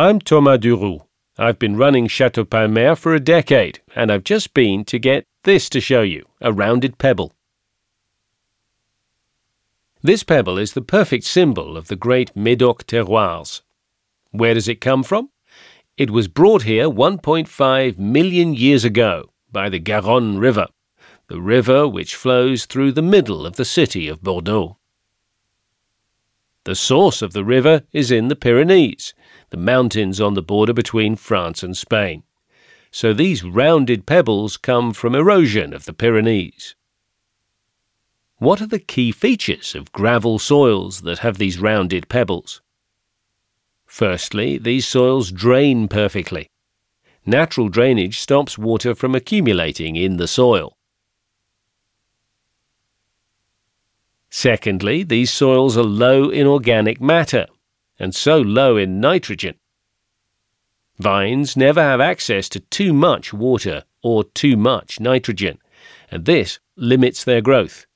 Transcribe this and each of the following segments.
I'm Thomas Duroux. I've been running Chateau Palmer for a decade, and I've just been to get this to show you a rounded pebble. This pebble is the perfect symbol of the great Médoc terroirs. Where does it come from? It was brought here 1.5 million years ago by the Garonne River, the river which flows through the middle of the city of Bordeaux. The source of the river is in the Pyrenees, the mountains on the border between France and Spain. So these rounded pebbles come from erosion of the Pyrenees. What are the key features of gravel soils that have these rounded pebbles? Firstly, these soils drain perfectly. Natural drainage stops water from accumulating in the soil. Secondly, these soils are low in organic matter and so low in nitrogen. Vines never have access to too much water or too much nitrogen, and this limits their growth.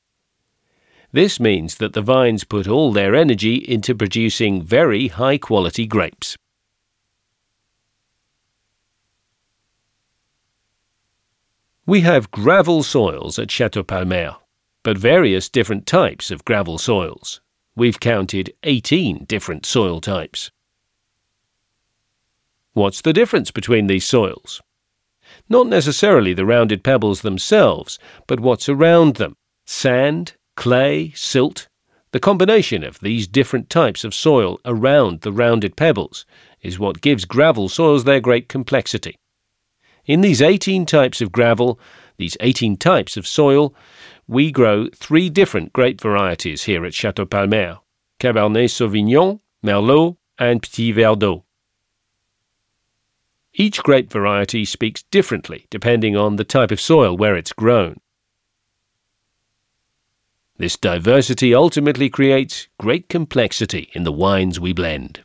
This means that the vines put all their energy into producing very high quality grapes. We have gravel soils at Chateau Palmer but various different types of gravel soils. We've counted 18 different soil types. What's the difference between these soils? Not necessarily the rounded pebbles themselves, but what's around them sand, clay, silt. The combination of these different types of soil around the rounded pebbles is what gives gravel soils their great complexity. In these 18 types of gravel, these 18 types of soil, we grow three different grape varieties here at Chateau Palmer Cabernet Sauvignon, Merlot, and Petit Verdot. Each grape variety speaks differently depending on the type of soil where it's grown. This diversity ultimately creates great complexity in the wines we blend.